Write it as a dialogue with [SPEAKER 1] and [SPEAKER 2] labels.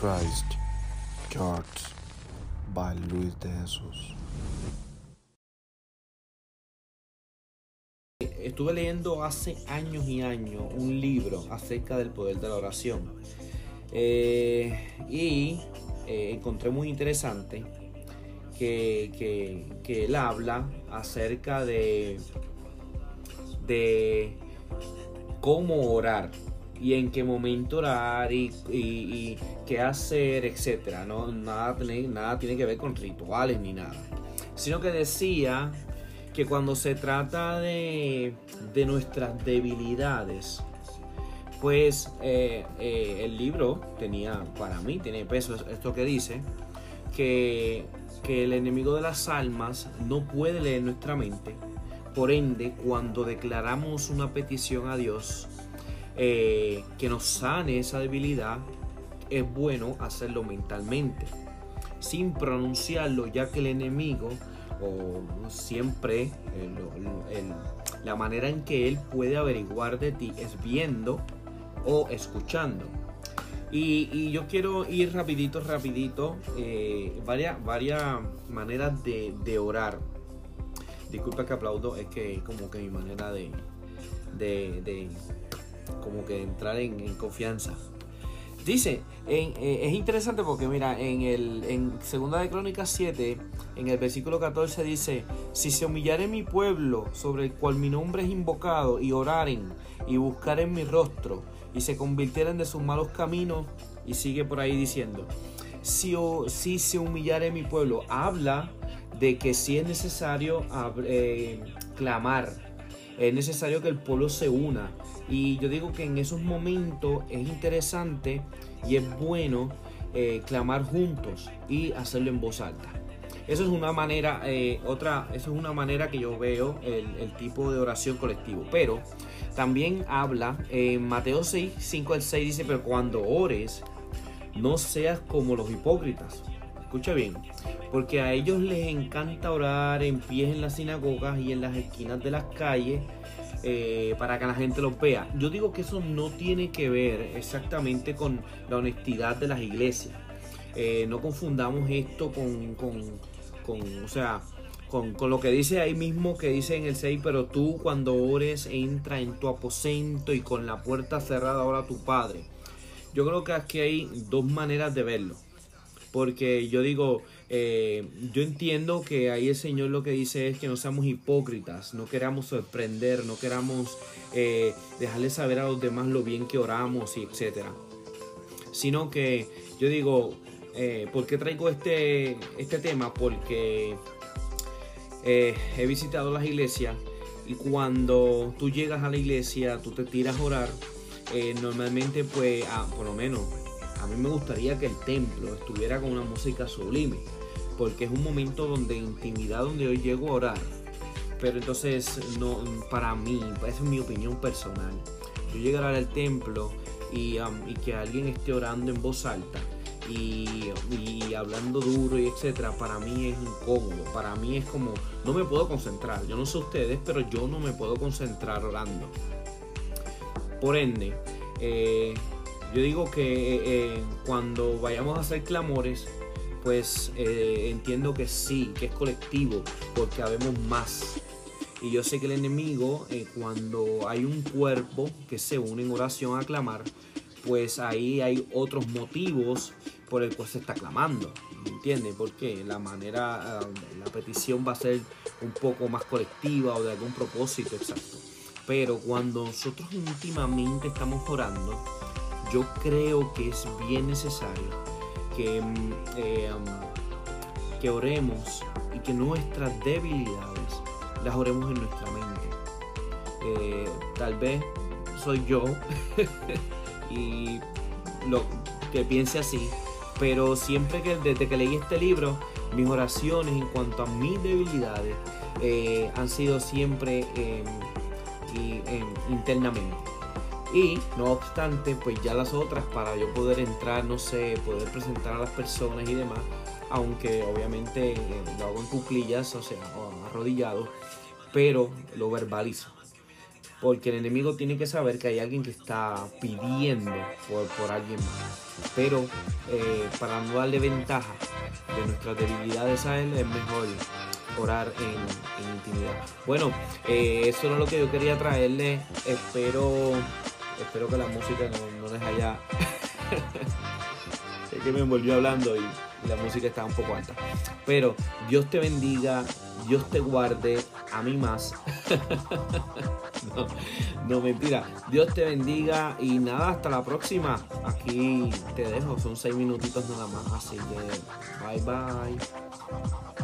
[SPEAKER 1] Christ, Church by Luis de Jesús.
[SPEAKER 2] Estuve leyendo hace años y años un libro acerca del poder de la oración. Eh, y eh, encontré muy interesante que, que, él habla acerca de, de cómo orar y en qué momento orar y, qué hacer, etcétera. No, nada, nada tiene que ver con rituales ni nada. Sino que decía que cuando se trata de, de nuestras debilidades, pues eh, eh, el libro tenía, para mí, tiene peso esto que dice, que, que el enemigo de las almas no puede leer nuestra mente. Por ende, cuando declaramos una petición a Dios, eh, que nos sane esa debilidad, es bueno hacerlo mentalmente, sin pronunciarlo, ya que el enemigo, o siempre la manera en que él puede averiguar de ti es viendo o escuchando. Y, yo quiero ir rapidito, rapidito, eh, varias, varias maneras de, orar. Disculpa que aplaudo, es que como que mi manera de como que entrar en, confianza. Dice, eh, es interesante porque mira, en el en Segunda de Crónicas 7, en el versículo 14 dice, si se humillare mi pueblo sobre el cual mi nombre es invocado y oraren y buscaren mi rostro y se convirtieren de sus malos caminos y sigue por ahí diciendo, si, si se humillare mi pueblo, habla de que si es necesario eh, clamar, es necesario que el pueblo se una, y yo digo que en esos momentos es interesante y es bueno eh, clamar juntos y hacerlo en voz alta. Eso es una manera, eh, otra, eso es una manera que yo veo el, tipo de oración colectivo. Pero también habla en Mateo 6, 5 al 6 dice, pero cuando ores, no seas como los hipócritas. Escucha bien, porque a ellos les encanta orar en pies en las sinagogas y en las esquinas de las calles eh, para que la gente los vea. Yo digo que eso no tiene que ver exactamente con la honestidad de las iglesias. Eh, no confundamos esto con, o sea, con, lo que dice ahí mismo que dice en el 6, pero tú cuando ores entra en tu aposento y con la puerta cerrada ahora tu Padre. Yo creo que aquí hay dos maneras de verlo. Porque yo digo, eh, yo entiendo que ahí el Señor lo que dice es que no seamos hipócritas, no queramos sorprender, no queramos eh, dejarle saber a los demás lo bien que oramos y etcétera. Sino que yo digo, eh, ¿por qué traigo este, este tema? Porque he visitado las iglesias y cuando tú llegas a la iglesia, tú te tiras a orar, normalmente pues, ah, por lo menos, a mí me gustaría que el templo estuviera con una música sublime porque es un momento donde intimidad, donde yo llego a orar. Pero entonces, no, para mí, esa es mi opinión personal. Yo llegar al templo y, que alguien esté orando en voz alta y, hablando duro y etcétera, para mí es incómodo. Para mí es como, no me puedo concentrar. Yo no sé ustedes, pero yo no me puedo concentrar orando. Por ende, eh, yo digo que eh, eh, cuando vayamos a hacer clamores, pues eh, entiendo que sí, que es colectivo, porque habemos más. Y yo sé que el enemigo, cuando hay un cuerpo que se une en oración a clamar, pues ahí hay otros motivos por el cual se está clamando. ¿Me entiendes? Porque la manera, la petición va a ser un poco más colectiva o de algún propósito exacto. Pero cuando nosotros íntimamente estamos orando, yo creo que es bien necesario que, mm, eh, que oremos y que nuestras debilidades las oremos en nuestra mente. Eh, tal vez soy yo y lo que piense así, pero siempre que desde que leí este libro, mis oraciones en cuanto a mis debilidades eh, han sido siempre em, em, internamente. Y no obstante, pues ya las otras para yo poder entrar, no sé, poder presentar a las personas y demás, aunque obviamente eh, lo hago en cuclillas, o sea, arrodillado, pero lo verbalizo. Porque el enemigo tiene que saber que hay alguien que está pidiendo por, por alguien más. Pero eh, para no darle ventaja de nuestras debilidades a él, es mejor orar en, intimidad. Bueno, eh, eso era lo que yo quería traerle. Espero, espero que la música no, no les haya. es que me envolvió hablando y la música estaba un poco alta. Pero Dios te bendiga, Dios te guarde, a mí más. no, no, mentira. Dios te bendiga y nada, hasta la próxima. Aquí te dejo, son seis minutitos nada más. Así que bye bye.